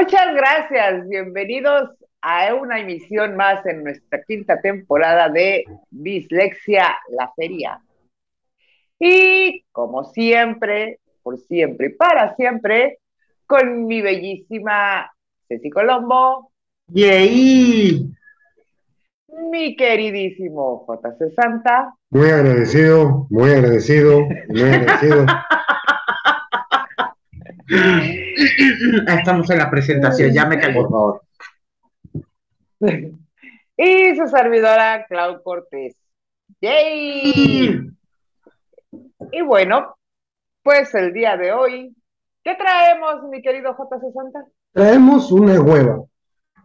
Muchas gracias, bienvenidos a una emisión más en nuestra quinta temporada de Dislexia La Feria. Y como siempre, por siempre y para siempre, con mi bellísima Ceci Colombo. ¡Yay! Mi queridísimo JC Santa. Muy agradecido, muy agradecido, muy agradecido. Estamos en la presentación, ya me calmo, por favor. Y su servidora, Clau Cortés. ¡Yay! Y bueno, pues el día de hoy, ¿qué traemos, mi querido J60? Traemos una hueva.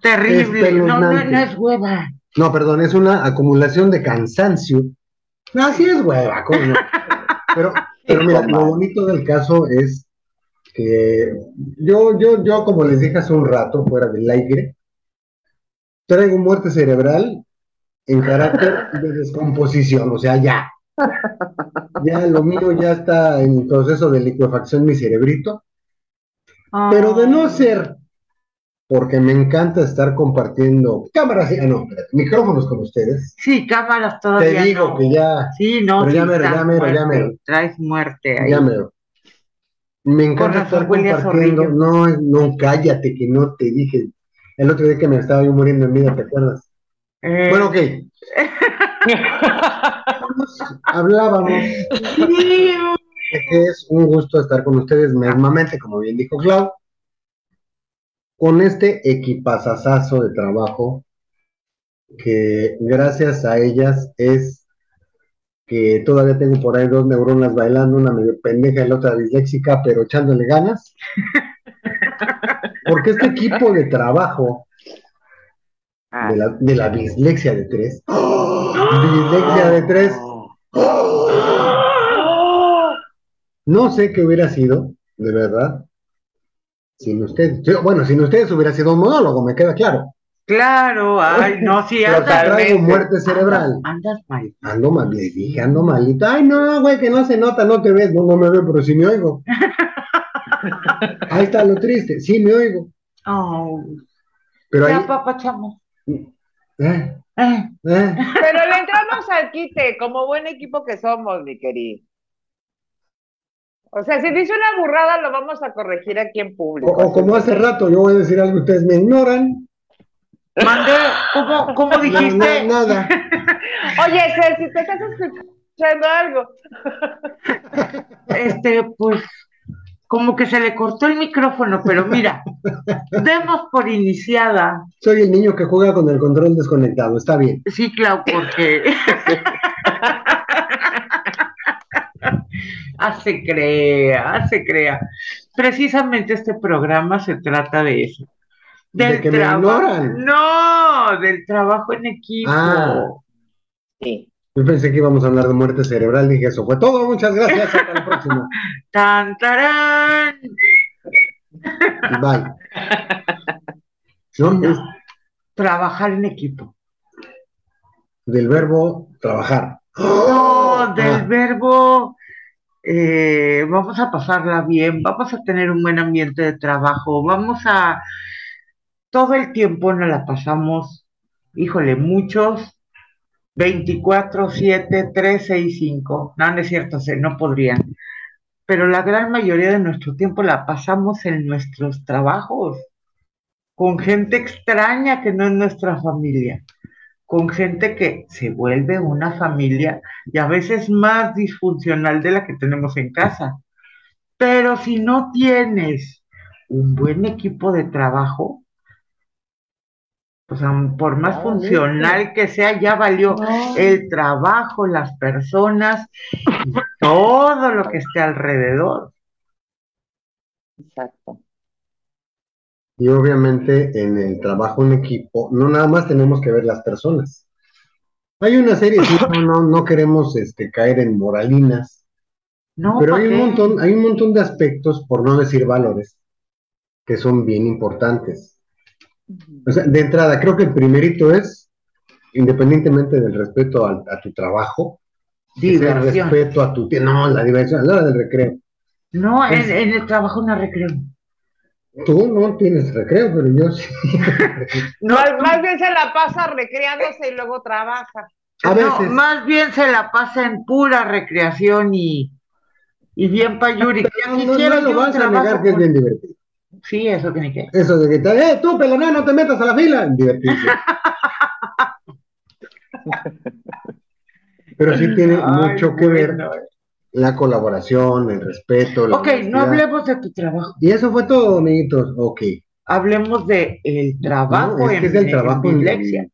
Terrible, no, no, no es hueva. No, perdón, es una acumulación de cansancio. No, sí es hueva, ¿cómo no? Pero, pero mira, lo bonito del caso es que yo, yo, yo, como les dije hace un rato, fuera del aire, traigo muerte cerebral en carácter de descomposición, o sea, ya. Ya lo mío ya está en proceso de liquefacción mi cerebrito. Pero de no ser porque me encanta estar compartiendo cámaras, ah, no, micrófonos con ustedes. Sí, cámaras todavía. Te digo que ya. Sí, no, pero sí, ya mero, ya mero, muerte, ya mero. Traes muerte ahí. Ya mero. Me encanta estar compartiendo. No, no, cállate, que no te dije. El otro día que me estaba yo muriendo en vida, ¿te acuerdas? Eh, Bueno, ok. Hablábamos sí, de que es un gusto estar con ustedes mismamente, como bien dijo Clau, con este equipazazazo de trabajo que gracias a ellas es que todavía tengo por ahí dos neuronas bailando, una medio pendeja y la otra disléxica, pero echándole ganas. Porque este equipo de trabajo Ah, de la, de la dislexia de tres, dislexia de tres, no sé qué hubiera sido, de verdad, sin ustedes. Yo- bueno, sin ustedes hubiera sido un monólogo, me queda claro. Claro, ay, no, sí, Pero andas, traigo muerte cerebral. andas mal. Ando mal, le dije, ando malito. Ay, no, güey, que no se nota, no te ves. No, no me veo, pero sí me oigo. Ahí está lo triste, sí me oigo. Oh, Pero ahí. ya, papachamo. eh, Eh, eh. Pero le entramos al quite, como buen equipo que somos, mi querido. O sea, si dice una burrada, lo vamos a corregir aquí en O, público. o como hace rato, yo voy a decir algo, ustedes me ignoran. Mandé, ¿cómo, cómo No, dijiste? no, nada. Oye, Ceci, ¿te estás escuchando algo? Este, pues, como que se le cortó el micrófono, pero mira, demos por iniciada. Soy el niño que juega con el control desconectado, está bien. Sí, Clau, porque hace crea, hace crea. Precisamente este programa se trata de eso. De que me trabajo. ignoran. No, del trabajo en equipo. Ah. Sí. Yo pensé que íbamos a hablar de muerte cerebral, dije eso fue todo, muchas gracias, hasta la próxima. Tan, tarán. Bye. ¿No? Trabajar en equipo. del verbo trabajar. No, del Ah. verbo eh, vamos a pasarla bien, vamos a tener un buen ambiente de trabajo, vamos a todo el tiempo nos la pasamos, híjole, muchos 24, 7, 3, 6, 5. No, no es cierto, no podrían. Pero la gran mayoría de nuestro tiempo la pasamos en nuestros trabajos, con gente extraña que no es nuestra familia, con gente que se vuelve una familia y a veces más disfuncional de la que tenemos en casa. Pero si no tienes un buen equipo de trabajo, pues aun por más Ah, funcional que sea, ya valió No. el trabajo, las personas todo lo que esté alrededor. Exacto. Y obviamente en el trabajo en equipo, no nada más tenemos que ver las personas. Hay una serie, sí, no, no, no queremos este, caer en moralinas, No, pero ¿pa' hay un montón, hay un montón de aspectos, por no decir valores, que son bien importantes. O sea, de entrada, creo que el primerito es, independientemente del respeto al- a, tu trabajo, que sea el Diversión. respeto a tu... No, la diversión, la hora del recreo. No, en, Es- en el trabajo no recreo. Tú no tienes recreo, pero yo sí. No, más, bien se la pasa recreándose y luego trabaja. A No, veces. más bien se la pasa en pura recreación y, y bien payuri. Ya No, no, no lo vas a negar que es bien divertido. Sí, eso que ni qué. Eso de que te, eh, tú, pelona, no te metas a la fila. Divertirse. Pero sí tiene Ay, mucho que ver bueno. la colaboración, el respeto. la Ok, no hablemos de tu trabajo. Y eso fue todo, amiguitos. Ok. Hablemos de el trabajo No, es en, que es del en trabajo en- dislexia.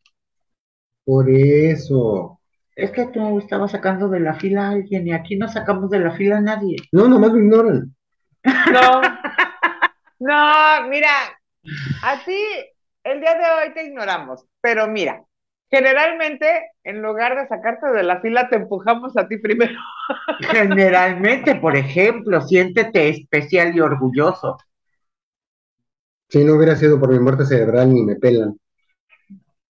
Por eso. Es que tú estabas sacando de la fila a alguien y aquí no sacamos de la fila a nadie. No, nomás me ignoran. No, no, mira, a ti el día de hoy te ignoramos, pero mira, generalmente en lugar de sacarte de la fila te empujamos a ti primero. Generalmente, por ejemplo, siéntete especial y orgulloso. Si no hubiera sido por mi muerte cerebral, ni me pelan.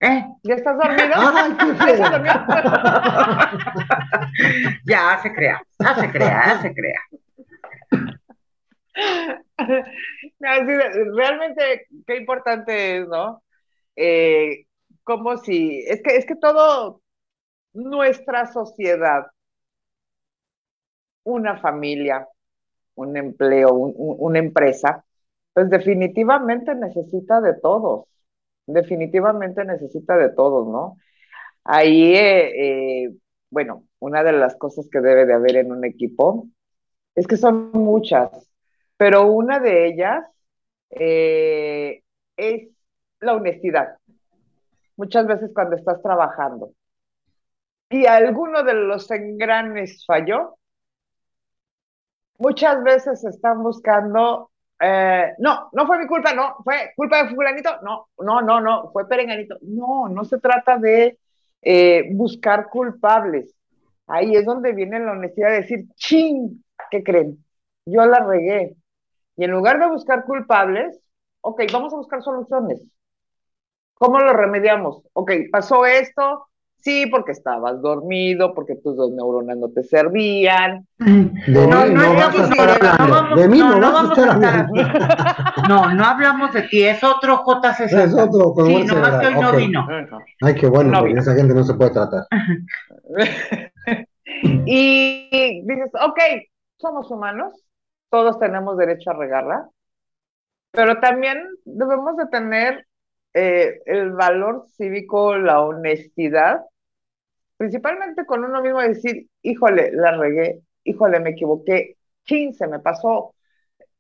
¿Eh? ¿Ya estás dormido? ¡Ay, qué ¿Ya dormido? Ya se crea, ya se crea, ya se crea. Realmente qué importante es, ¿no? Eh, como si, es que, es que todo nuestra sociedad, una familia, un empleo, un- un- una empresa, pues definitivamente necesita de todos, definitivamente necesita de todos, ¿no? Ahí, eh, eh, bueno, una de las cosas que debe de haber en un equipo es que son muchas, pero una de ellas eh, es la honestidad. Muchas veces cuando estás trabajando y alguno de los engranes falló, muchas veces están buscando, eh, no, no fue mi culpa, no, fue culpa de fulanito, no, no, no, no, fue perenganito. No, no se trata de eh, buscar culpables. Ahí es donde viene la honestidad de decir, ching, ¿qué creen? Yo la regué. Y en lugar de buscar culpables, ok, vamos a buscar soluciones. ¿Cómo lo remediamos? Ok, pasó esto, sí, porque estabas dormido, porque tus dos neuronas no te servían. De No, mí no no, vas a estar no hablando. vamos- de mí no, no, vas a vamos estar hablando. No, no hablamos de ti, es otro JC. Es otro con Sí, nomás que hoy no vino. Ay, qué bueno, No porque vino. esa gente no se puede tratar. y dices, ok, somos humanos, todos tenemos derecho a regarla, pero también debemos de tener eh, el valor cívico, la honestidad, principalmente con uno mismo, decir, híjole, la regué, híjole, me equivoqué, 15, me pasó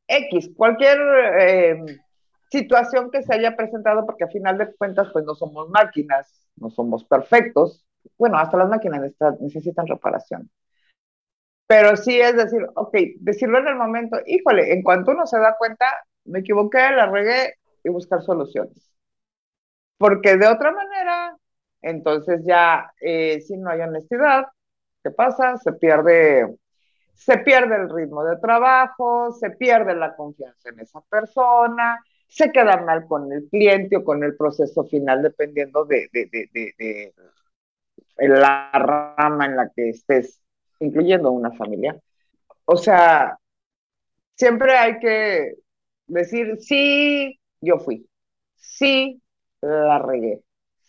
X, cualquier eh, situación que se haya presentado, porque a final de cuentas, pues no somos máquinas, no somos perfectos. Bueno, hasta las máquinas necesitan reparación. Pero sí es decir, ok, decirlo en el momento, híjole, en cuanto uno se da cuenta, me equivoqué, la regué y buscar soluciones. Porque de otra manera, entonces ya, eh, si no hay honestidad, ¿qué pasa? Se pierde, se pierde el ritmo de trabajo, se pierde la confianza en esa persona, se queda mal con el cliente o con el proceso final, dependiendo de, de, de, de, de la rama en la que estés, incluyendo una familia. O sea, siempre hay que decir, sí, yo fui, sí, la regué,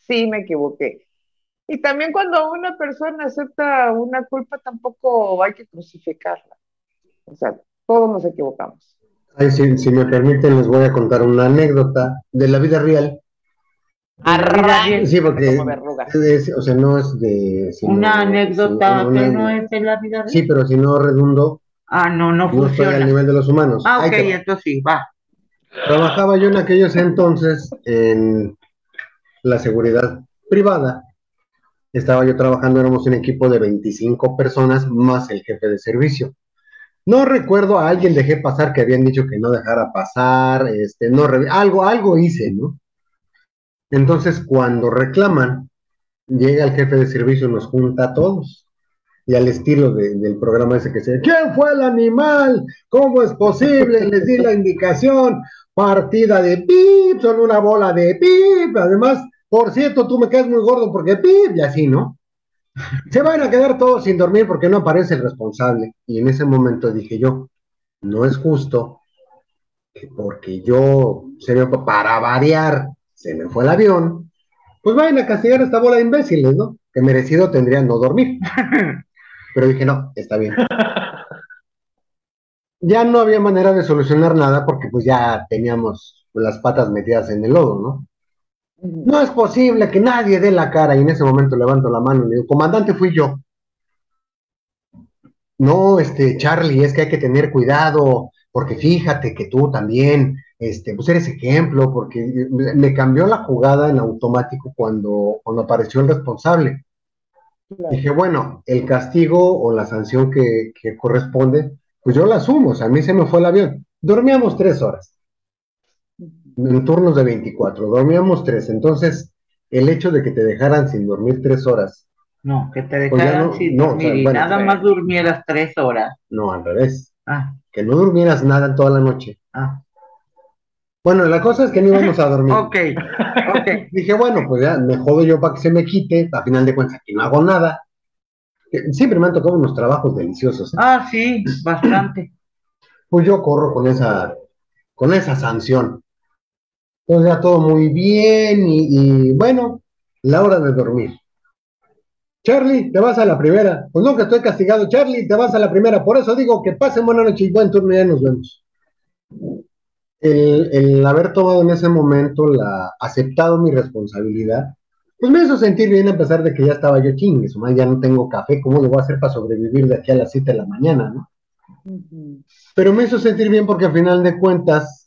sí, me equivoqué. Y también cuando una persona acepta una culpa, tampoco hay que crucificarla. O sea, todos nos equivocamos. Ay, si, si me permiten, les voy a contar una anécdota de la vida real. Arranque Sí, porque como verruga. es- o sea, no es de... sino- Una anécdota sino que una- no es de la vida real. Sí, pero si no redundo, Ah, no, no no estoy al funciona. nivel de los humanos. Ah, ok, entonces sí, va. Trabajaba yo en aquellos entonces en la seguridad privada. Estaba yo trabajando, éramos un equipo de 25 personas más el jefe de servicio. No recuerdo a alguien dejé pasar que habían dicho que no dejara pasar, este, no re- algo, algo hice, ¿no? Entonces, cuando reclaman, llega el jefe de servicio y nos junta a todos. Y al estilo de- del programa ese que se ¿quién fue el animal? ¿Cómo es posible? Les di la indicación. Partida de pip, son una bola de pip. Además, por cierto, tú me quedas muy gordo porque pip, y así, ¿no? Se van a quedar todos sin dormir porque no aparece el responsable. Y en ese momento dije yo, no es justo que porque yo, se me, para variar, se me fue el avión, pues vayan a castigar a esta bola de imbéciles, ¿no? Que merecido tendrían no dormir. Pero dije, no, está bien. Ya no había manera de solucionar nada porque pues ya teníamos las patas metidas en el lodo, ¿no? No es posible que nadie dé la cara y en ese momento levanto la mano y le digo, comandante, fui yo. No, este, Charlie, es que hay que tener cuidado, porque fíjate que tú también, este, pues eres ejemplo, porque me cambió la jugada en automático cuando, cuando apareció el responsable. Dije, bueno, el castigo o la sanción que, que, corresponde, pues yo la asumo, o sea, a mí se me fue el avión. Dormíamos tres horas, en turnos de 24, dormíamos tres, entonces el hecho de que te dejaran sin dormir tres horas. No, que te pues dejaran no, sin dormir o sea, y bueno, nada más durmieras tres horas. No, al revés. Ah. Que no durmieras nada en toda la noche. Ah. Bueno, la cosa es que no íbamos a dormir. ok, ok. Dije, bueno, pues ya me jodo yo para que se me quite, a final de cuentas aquí no hago nada. Siempre me han tocado unos trabajos deliciosos. ¿eh? Ah, sí, bastante. Pues yo corro con esa, con esa sanción. Entonces ya todo muy bien y, y bueno, la hora de dormir. Charlie, te vas a la primera. Pues no, que estoy castigado. Charlie, te vas a la primera. Por eso digo que pasen buena noche y buen turno y ya nos vemos. El, el, haber tomado en ese momento la, aceptado mi responsabilidad, pues me hizo sentir bien a pesar de que ya estaba yo chingues, ya no tengo café, ¿cómo lo voy a hacer para sobrevivir de aquí a las 7 de la mañana, no? Uh -huh. Pero me hizo sentir bien porque al final de cuentas,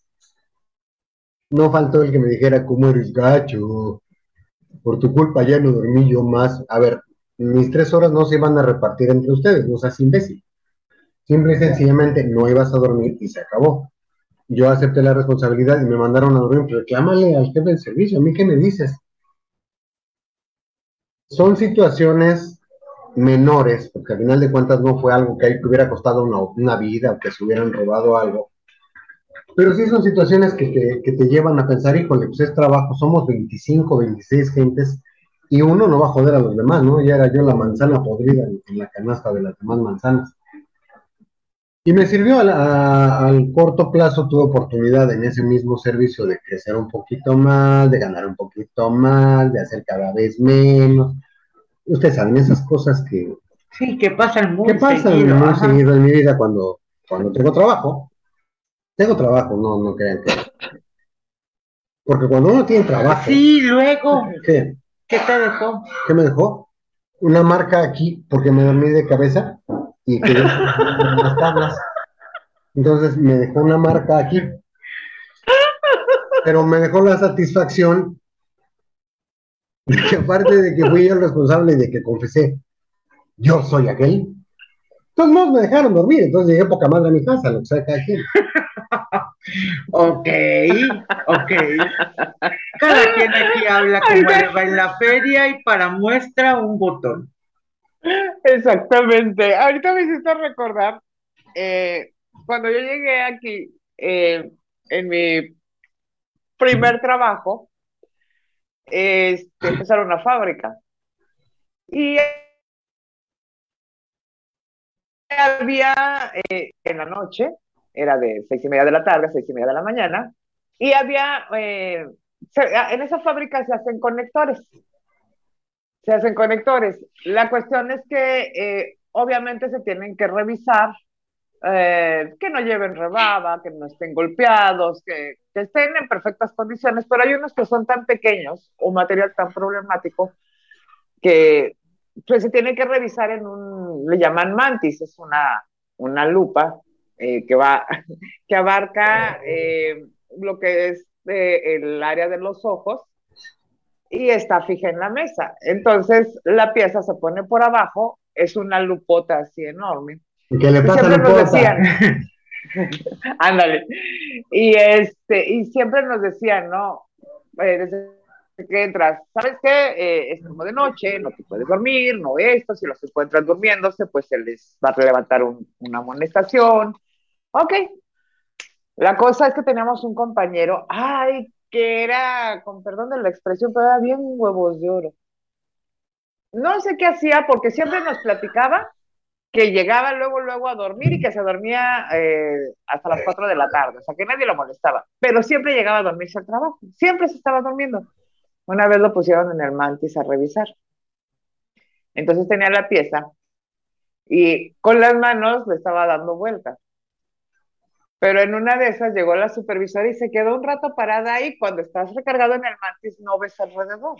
no faltó el que me dijera, ¿cómo eres gacho? Por tu culpa ya no dormí yo más. A ver, mis tres horas no se iban a repartir entre ustedes, no seas imbécil. Simple y sencillamente no ibas a dormir y se acabó. Yo acepté la responsabilidad y me mandaron a dormir, pero reclámale al jefe del servicio, ¿a mí qué me dices? Son situaciones menores, porque al final de cuentas no fue algo que, que hubiera costado una, una, vida o que se hubieran robado algo. Pero sí son situaciones que te, que te llevan a pensar, híjole, pues es trabajo, somos 25, 26 gentes y uno no va a joder a los demás, ¿no? Ya era yo la manzana podrida en la canasta de las demás manzanas. Y me sirvió a, al, corto plazo, tuve oportunidad en ese mismo servicio de crecer un poquito más, de ganar un poquito más, de hacer cada vez menos. Ustedes saben esas cosas que... Sí, que pasan muy que pasan seguido. muy ajá. seguido en mi vida cuando, cuando tengo trabajo. Tengo trabajo, no, no crean que... Porque cuando uno tiene trabajo... Sí, luego. ¿Qué? ¿Qué te dejó? ¿Qué me dejó? Una marca aquí porque me dormí de cabeza y quedé en las tablas. Entonces me dejó una marca aquí. Pero me dejó la satisfacción de que aparte de que fui yo el responsable y de que confesé, yo soy aquel. Entonces no me dejaron dormir, entonces llegué poca madre a mi casa, lo que sea cada quien. Ok, ok. Cada quien aquí habla como va en la feria y para muestra un botón. Exactamente. Ahorita me hiciste recordar, eh, cuando yo llegué aquí, eh, en mi primer trabajo, este, empezaron una fábrica. Y había eh, en la noche, era de seis y media de la tarde, seis y media de la mañana, y había, eh, en esa fábrica se hacen conectores, se hacen conectores. La cuestión es que eh, obviamente se tienen que revisar, eh, que no lleven rebaba, que no estén golpeados, que, estén en perfectas condiciones, pero hay unos que son tan pequeños o material tan problemático que pues, se tiene que revisar en un, le llaman mantis, es una, una lupa eh, que va, que abarca eh, lo que es el área de los ojos y está fija en la mesa. Entonces la pieza se pone por abajo, es una lupota así enorme. ¿Y qué le pasa a la decían, Ándale. Y este, y siempre nos decían, ¿no? Eh, desde que entras, ¿sabes qué? Eh, es como de noche, no te puedes dormir, no esto, si los encuentran durmiéndose, pues se les va a levantar un, una amonestación. Ok. La cosa es que teníamos un compañero, ay, que era, con perdón de la expresión, pero era bien huevos de oro. No sé qué hacía porque siempre nos platicaba que llegaba luego, luego a dormir y que se dormía eh, hasta las 4 de la tarde, o sea, que nadie lo molestaba, pero siempre llegaba a dormirse al trabajo, siempre se estaba durmiendo. Una vez lo pusieron en el mantis a revisar. Entonces tenía la pieza y con las manos le estaba dando vueltas. Pero en una de esas llegó la supervisora y se quedó un rato parada ahí. Cuando estás recargado en el mantis no ves alrededor.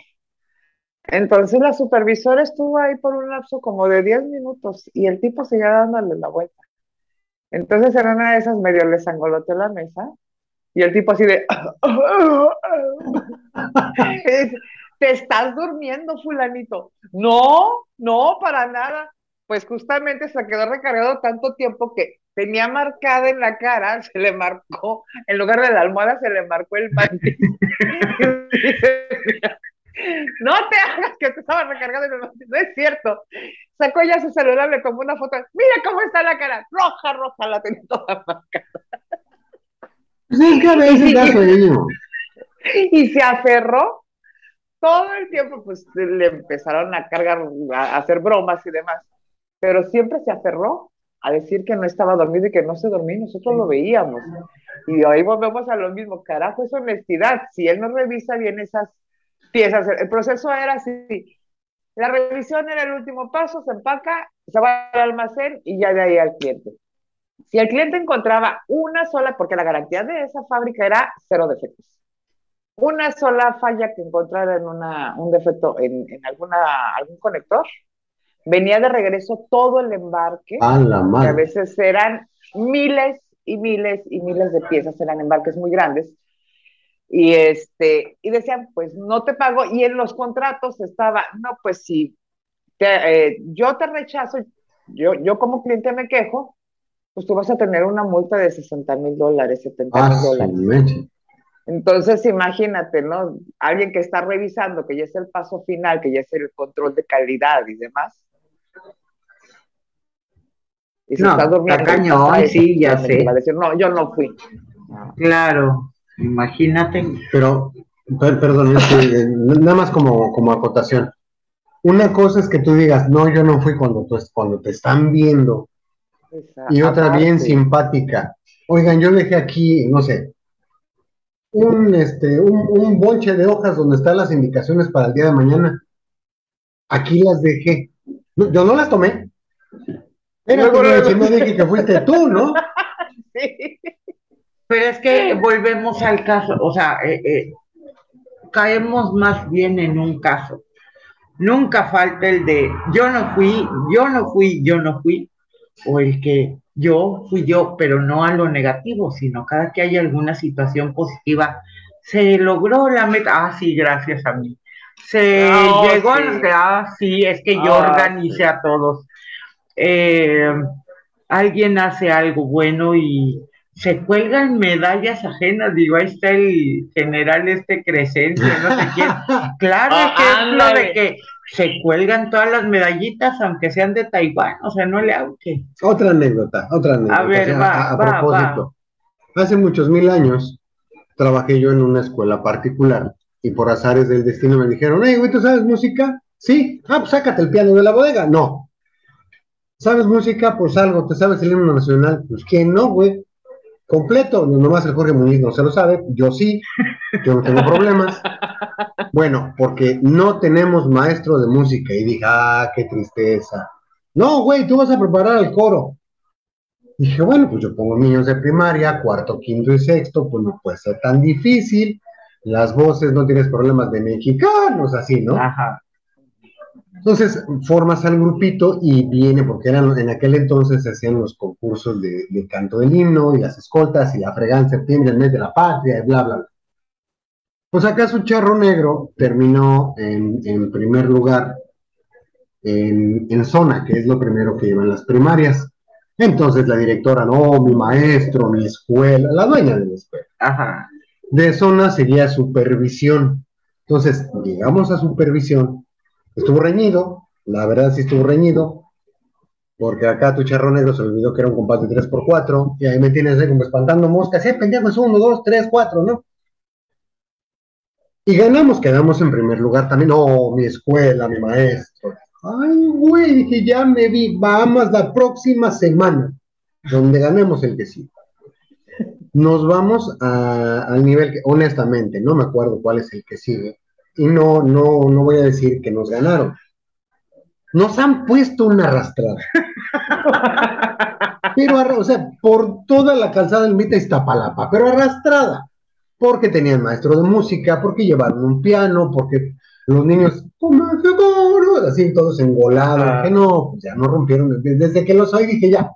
Entonces la supervisora estuvo ahí por un lapso como de 10 minutos y el tipo seguía dándole la vuelta. Entonces en una de esas medio le sangoloteó la mesa y el tipo así de... Te estás durmiendo, fulanito. No, no, para nada. Pues justamente se quedó recargado tanto tiempo que tenía marcada en la cara, se le marcó, en lugar de la almohada se le marcó el mantis. no te hagas que te estaba recargando en el mantis, no es cierto. Sacó ya su celular, le tomó una foto, mira cómo está la cara, roja, roja, la tenía toda marcada. Pues es da sueño. Y se aferró todo el tiempo, pues le empezaron a cargar, a hacer bromas y demás, pero siempre se aferró a decir que no estaba dormido y que no se dormía, nosotros lo veíamos. Y ahí volvemos a lo mismo, carajo, es honestidad. Si él no revisa bien esas piezas, el proceso era así. La revisión era el último paso, se empaca, se va al almacén y ya de ahí al cliente. Si el cliente encontraba una sola, porque la garantía de esa fábrica era cero defectos, una sola falla que encontrara en una, un defecto en, en alguna, algún conector, venía de regreso todo el embarque, A la que a madre. veces eran miles y miles y miles de piezas, eran embarques muy grandes, y este, y decían, pues no te pago, y en los contratos estaba, no, pues si te, eh, yo te rechazo, yo, yo como cliente me quejo, pues tú vas a tener una multa de 60 mil dólares, 70 Ah, mil su dólares. Entonces, imagínate, ¿no? Alguien que está revisando, que ya es el paso final, que ya es el control de calidad y demás. Y No, está durmiendo. está cañón, Ay, sí, ya sé. Va a decir, no, yo no fui. Claro, imagínate. Pero, per- perdón, eh, nada más como, como acotación. Una cosa es que tú digas, no, yo no fui cuando, tú, cuando te están viendo. Esa Y otra bien simpática. Oigan, yo dejé aquí, no sé, un, este, un, un bonche de hojas donde están las indicaciones para el día de mañana. Aquí las dejé. No, yo no las tomé. Era Luego, como luego. si no dije que fuiste tú, ¿no? Sí. Pero es que volvemos al caso, o sea, eh, eh, caemos más bien en un caso. Nunca falta el de yo no fui, yo no fui, yo no fui, o el que yo fui yo, pero no a lo negativo, sino cada que haya alguna situación positiva, se logró la meta, ah, sí, gracias a mí. Se Ah, oh, llegó a sí. los que, ah, sí, es que yo Ah, organicé sí. a todos. Eh, alguien hace algo bueno y se cuelgan medallas ajenas, digo, ahí está el general este Crescencio, no sé quién. Claro Ah, ejemplo ándale. de que se cuelgan todas las medallitas, aunque sean de Taiwán, o sea, no le aunque. Otra anécdota, otra anécdota. ver, o sea, va, a, a va, propósito. Hace muchos mil años trabajé yo en una escuela particular y por azares del destino me dijeron, hey, güey, ¿tú sabes música? Sí. Ah, pues sácate el piano de la bodega. No. ¿Sabes música? Pues algo. ¿Te sabes el himno nacional? Pues ¿quién no, güey? Completo. No, nomás el Jorge Muñiz no se lo sabe. Yo sí. Yo no tengo problemas. Bueno, porque no tenemos maestro de música. Y dije, ah, qué tristeza. No, güey, tú vas a preparar el coro. Dije, bueno, pues yo pongo niños de primaria, cuarto, quinto y sexto, pues no puede ser tan difícil. Las voces no tienes problemas de mexicanos, así, ¿no? Ajá. Entonces formas al grupito y viene, porque eran, en aquel entonces se hacían los concursos de, de canto del himno y las escoltas y la fregada en septiembre, el mes de la patria, y bla, bla, bla. Pues acá su charro negro terminó en, en primer lugar en, en zona, que es lo primero que llevan las primarias. Entonces la directora, no, mi maestro, mi escuela, la dueña de la escuela. Ajá. De zona sería supervisión. Entonces, llegamos a supervisión. Estuvo reñido, la verdad sí estuvo reñido, porque acá tu charro negro se olvidó que era un compás de 3x4, y ahí me tienes ahí como espantando moscas, eh, pendejo, es 1, 2, 3, 4, ¿no? Y ganamos, quedamos en primer lugar también, no, mi escuela, mi maestro. Ay, güey, dije, ya me vi, vamos la próxima semana, donde ganemos el que sí. Nos vamos al nivel que, honestamente, no me acuerdo cuál es el que sigue. Y no, no, no voy a decir que nos ganaron. Nos han puesto una arrastrada. Pero, o sea, por toda la calzada del Mita Iztapalapa, pero arrastrada. Porque tenían maestro de música, porque llevaron un piano, porque los niños, así todos engolados. Ah. Que no, pues ya no rompieron. Desde que los oí dije ya,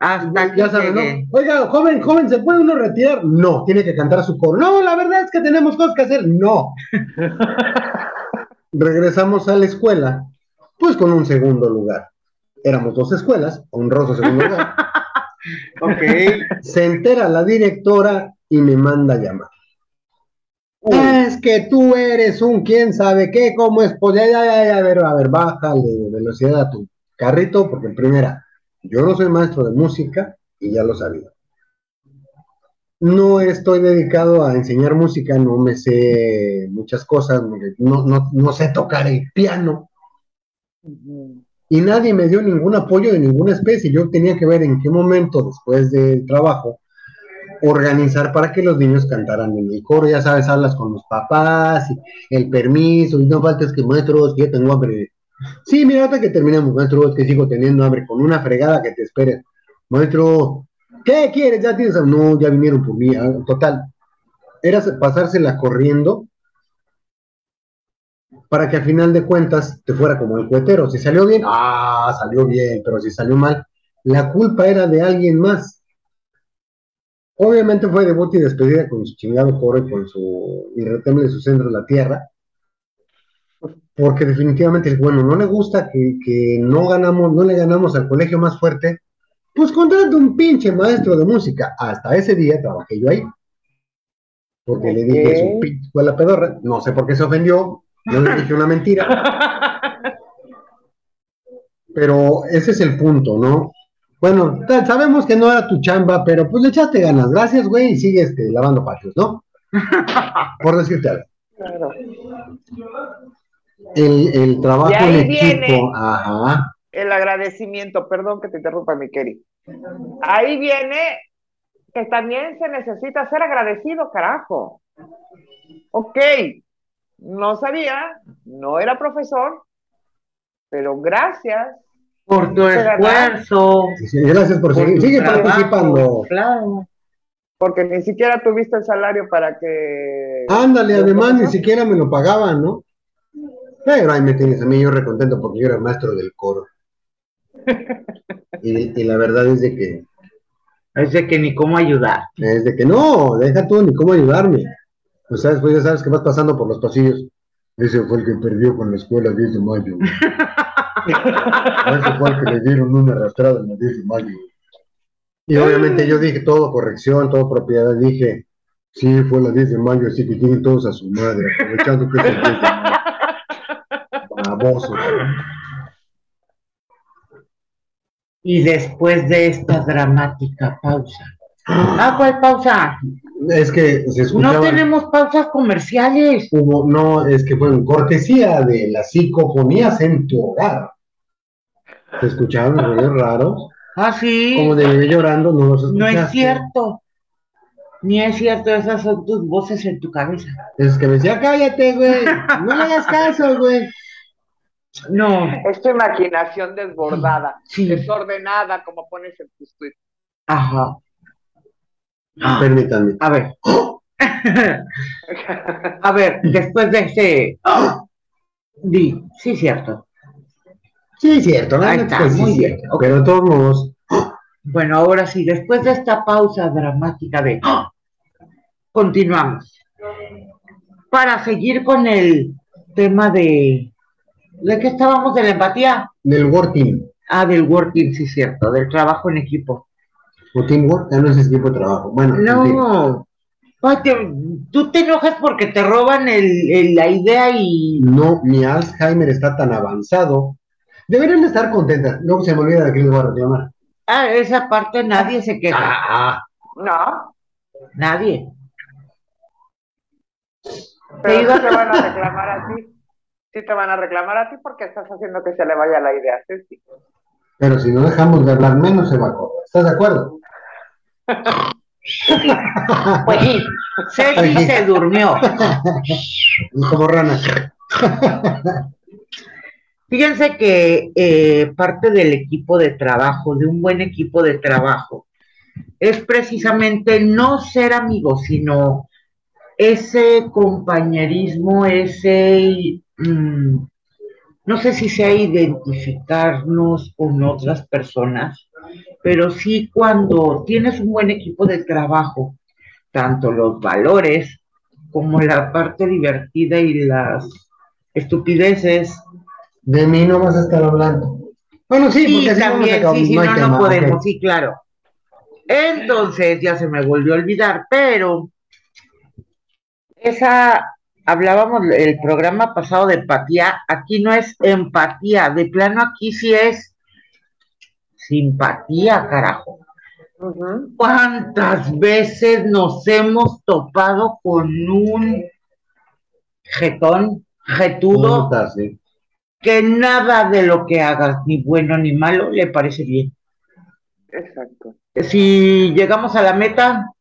Hasta ya llegué. ¿no? Oiga, joven, joven, ¿se puede uno retirar? No, tiene que cantar su coro. No, la verdad es que tenemos cosas que hacer. No. Regresamos a la escuela, pues con un segundo lugar. Éramos dos escuelas, honroso segundo lugar. Ok. Se entera la directora y me manda a llamar. Uy. Es que tú eres un quién sabe qué, cómo es, pues ya, ya, ya, ya, a ver, a ver, bájale de velocidad a tu carrito, porque en primera, yo no soy maestro de música y ya lo sabía. No estoy dedicado a enseñar música, no me sé muchas cosas, no, no, no sé tocar el piano y nadie me dio ningún apoyo de ninguna especie. Yo tenía que ver en qué momento, después del trabajo, organizar para que los niños cantaran en el coro. Ya sabes, hablas con los papás, el permiso, y no faltes que maestros, que ya tengo hambre. Sí, mira, ahorita que terminamos, maestro, es que sigo teniendo hambre, con una fregada que te esperen. Maestro, ¿qué quieres? Ya tienes. No, ya vinieron por mí. Ah, Total, era pasársela corriendo para que al final de cuentas te fuera como el cuetero. Si salió bien, ah, salió bien, pero si salió mal, la culpa era de alguien más. Obviamente fue debut y despedida con su chingado coro y con su retémele su centro en la tierra. Porque definitivamente, bueno, no le gusta que, que no ganamos, no le ganamos al colegio más fuerte, pues contrata un pinche maestro de música. Hasta ese día trabajé yo ahí. Porque le dije, Ok. su pinche escuela pedorra, no sé por qué se ofendió, yo le dije una mentira. Pero ese es el punto, ¿no? Bueno, sabemos que no era tu chamba, pero pues le echaste ganas. Gracias, güey, y sigue este, lavando patios, ¿no? Por decirte algo. Claro. El, el trabajo Y ahí en equipo, viene. ajá. El agradecimiento, perdón que te interrumpa, mi querido. Ahí viene que también se necesita ser agradecido, carajo. Ok, no sabía, no era profesor, pero gracias. Por tu esfuerzo. Sí, Gracias por por seguir. Sigue trabajo, participando. Claro. porque ni siquiera tuviste el salario para que... Ándale, ¿Los además ni siquiera me lo pagaban, ¿no? Pero ahí me tienes a mí, yo recontento porque yo era maestro del coro. Y, y la verdad es de que, Es de que ni cómo ayudar. es de que no, deja tú ni cómo ayudarme. O sea, después ya sabes que vas pasando por los pasillos. Ese fue el que perdió con la escuela 10 de mayo. güey. Ese fue el que le dieron una arrastrada en la 10 de mayo. Y obviamente yo dije todo corrección, todo propiedad. Dije, sí, fue la 10 de mayo, así que tienen todos a su madre, aprovechando que es el 10 de mayo. Baboso. Y después de esta dramática pausa. Ah, ¿cuál pausa? Es que se. No tenemos pausas comerciales. Hubo, no, es que fue en cortesía de las psicofonías en tu hogar. Se escuchaban ruidos raros, Ah, sí. como de bebé llorando, no los No escuchaste. es cierto. Ni es cierto, esas son tus voces en tu cabeza. Es que me decía, cállate, güey, no le hagas caso, güey. No, Es tu imaginación desbordada, sí. desordenada, como pones en tus tweets. Ajá. Ah, Permítanme. A ver. A ver, después de ese. Di, sí, cierto. Sí, cierto, la Ahí está, sí, muy bien, cierto. ok. Pero de todos modos, Bueno, ahora sí, después de esta pausa dramática de. ¡Ah! Continuamos. Para seguir con el tema de. ¿De qué estábamos? De la empatía. del working Ah, del working, sí, cierto, del trabajo en equipo. o teamwork, ya no es ese tipo de trabajo. Bueno. No. Ay, te- tú te enojas porque te roban el- el- la idea y. no, mi Alzheimer está tan avanzado. Deberían de estar contentas. Luego se me olvida de que les voy a reclamar. Ah, esa parte nadie se queja. Ah, No, Nadie. pero iba- sí te van a reclamar a ti. Sí te van a reclamar a ti porque estás haciendo que se le vaya la idea a Ceci. Pero si no dejamos de hablar menos, se va a correr. ¿Estás de acuerdo? Pues sí. Ceci se durmió. Como rana. Fíjense que eh, parte del equipo de trabajo, de un buen equipo de trabajo, es precisamente no ser amigos, sino ese compañerismo, ese, mm, no sé si sea identificarnos con otras personas, pero sí cuando tienes un buen equipo de trabajo, tanto los valores como la parte divertida y las estupideces De mí no vas a estar hablando. Bueno, sí, Sí, porque si no, no, se también, acabó, sí, sí, no no, tema, no podemos, sí, claro. Entonces, ya se me volvió a olvidar, pero esa, hablábamos el programa pasado de empatía, aquí no es empatía, de plano aquí sí es simpatía, carajo. ¿Cuántas veces nos hemos topado con un jetón, jetudo, Puta, sí. que nada de lo que hagas, ni bueno ni malo, le parece bien? Exacto. Si llegamos a la meta,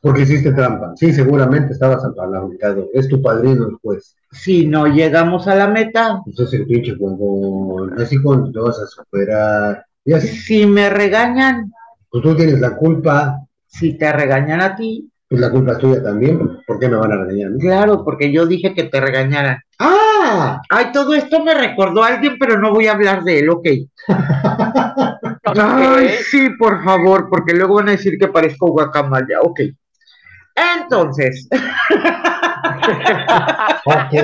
Porque hiciste trampa. Sí, seguramente estabas apalancado. Es tu padrino el juez. si no llegamos a la meta, Pues es el pinche juego. Así cuando te vas a superar. Y así, si me regañan, pues tú tienes la culpa. si te regañan a ti, Pues la culpa es tuya también. ¿Por qué me van a regañar? a mí? claro, porque yo dije que te regañaran. ¡Ah! Ay, todo esto me recordó a alguien, pero no voy a hablar de él, ok. Ay, sí, por favor, porque luego van a decir que parezco guacamaya, ok. Entonces, Ok.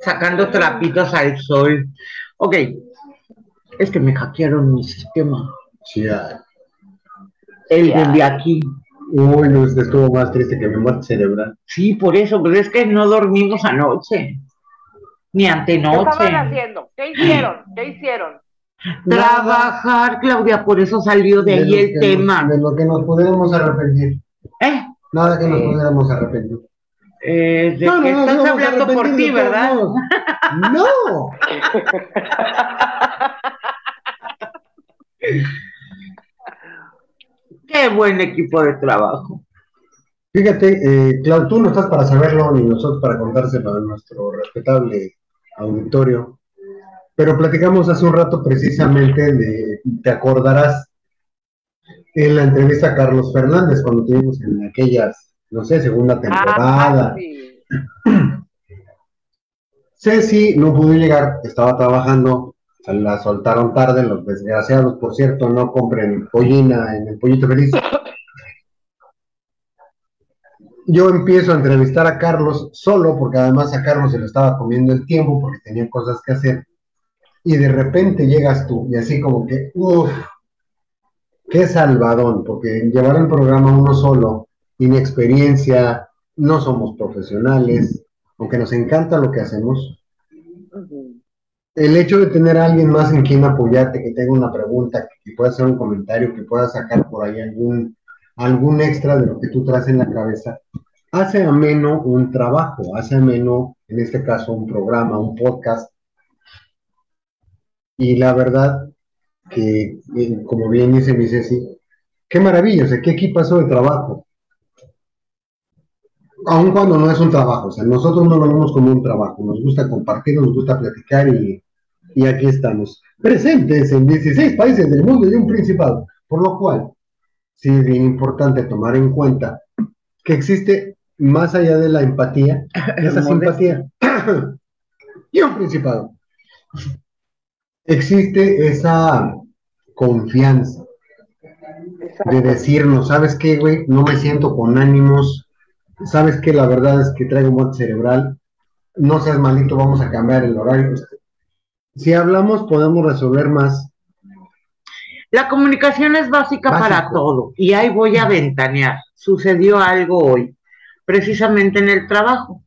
sacando trapitos al sol. Ok, es que me hackearon mi sistema. Sí. El de aquí. Uy, no, este estuvo más triste que mi muerte cerebral. Sí, por eso, pero es que no dormimos anoche. Ni ¿Qué estaban antenoche. haciendo? ¿Qué hicieron? ¿Qué hicieron? Trabajar, Claudia, por eso salió de ahí el tema. nos- de lo que nos pudiéramos arrepentir. ¿Eh? Nada que nos pudiéramos arrepentir. Eh, de No, que no, no, estás hablando por ti, ¿verdad? No. Qué buen equipo de trabajo. Fíjate, eh, Clau, tú no estás para saberlo ni nosotros para contárselo a nuestro respetable auditorio, pero platicamos hace un rato precisamente de, te acordarás, en la entrevista a Carlos Fernández cuando tuvimos en aquellas, no sé, segunda temporada. Ah, sí. Ceci no pudo llegar, estaba trabajando, la soltaron tarde, los desgraciados, por cierto, no compren pollina en el Pollito Feliz. Yo empiezo a entrevistar a Carlos solo, porque además a Carlos se le estaba comiendo el tiempo, porque tenía cosas que hacer, y de repente llegas tú, y así como que, uff, qué salvadón, porque llevar el programa uno solo, inexperiencia, no somos profesionales, aunque nos encanta lo que hacemos, el hecho de tener a alguien más en quien apoyarte, que tenga una pregunta, que pueda hacer un comentario, que pueda sacar por ahí algún, algún extra de lo que tú traes en la cabeza, hace ameno un trabajo, hace ameno, en este caso, un programa, un podcast. Y la verdad que, como bien dice mi Ceci, qué maravilla, o sea, qué equipazo de trabajo. Aun cuando no es un trabajo, o sea, nosotros no lo vemos como un trabajo, nos gusta compartir, nos gusta platicar y, y aquí estamos, presentes en 16 países del mundo y un principado, por lo cual sí es bien importante tomar en cuenta que existe más allá de la empatía, esa simpatía y un principado. Existe esa confianza de decirnos, ¿sabes qué, güey? No me siento con ánimos, ¿sabes qué? La verdad es que traigo muerte cerebral, no seas malito, vamos a cambiar el horario. Si hablamos, podemos resolver más. La comunicación es básica Básico. para todo y ahí voy a ventanear. Sucedió algo hoy, precisamente en el trabajo.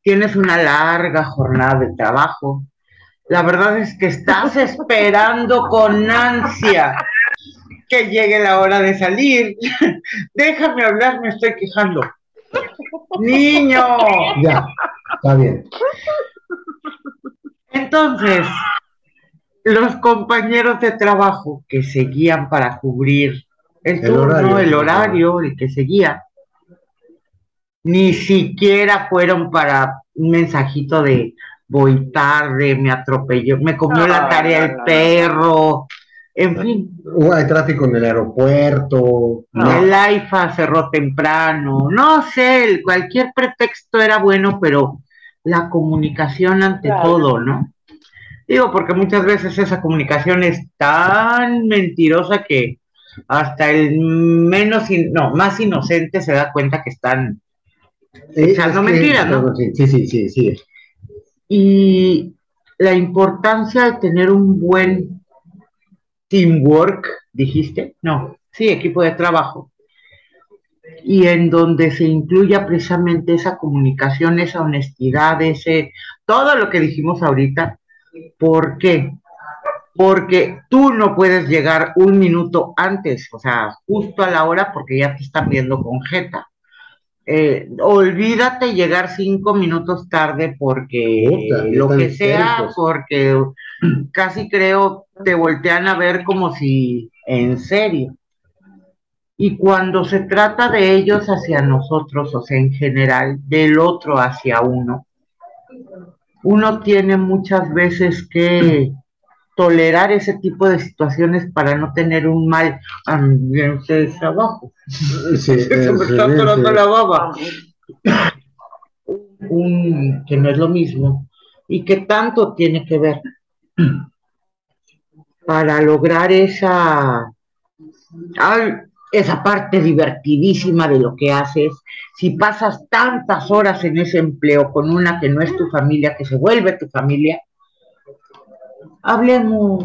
Tienes una larga jornada de trabajo. La verdad es que estás esperando con ansia que llegue la hora de salir. Déjame hablar, me estoy quejando. Niño, Ya, Está bien. Entonces, los compañeros de trabajo que seguían para cubrir el, El turno, horario. el horario, el que seguía, ni siquiera fueron para un mensajito de voy tarde, me atropelló, me comió la tarea el perro, en fin, Hubo- tráfico en el aeropuerto. No. el AIFA cerró temprano, no sé, cualquier pretexto era bueno, pero la comunicación ante Claro. todo, ¿no? Digo, porque muchas veces esa comunicación es tan mentirosa que hasta el menos, in- no, más inocente se da cuenta que están Sí, echando es que- mentiras, ¿no? Sí, sí, sí, sí, sí. Y la importancia de tener un buen teamwork, dijiste, no, sí, equipo de trabajo, y en donde se incluya precisamente esa comunicación, esa honestidad, ese, todo lo que dijimos ahorita. ¿Por qué? Porque tú no puedes llegar un minuto antes, o sea, justo a la hora, porque ya te están viendo con jeta. Eh, olvídate llegar cinco minutos tarde porque Puta, lo que sea, histéricos. porque casi creo te voltean a ver como si en serio. Y cuando se trata de ellos hacia nosotros, o sea, en general, del otro hacia uno, uno tiene muchas veces que tolerar ese tipo de situaciones para no tener un mal ambiente de trabajo. Sí, Se me está atorando la baba. Un, que no es lo mismo y que tanto tiene que ver para lograr esa, esa parte divertidísima de lo que haces. Si pasas tantas horas en ese empleo con una que no es tu familia, que se vuelve tu familia, hablemos.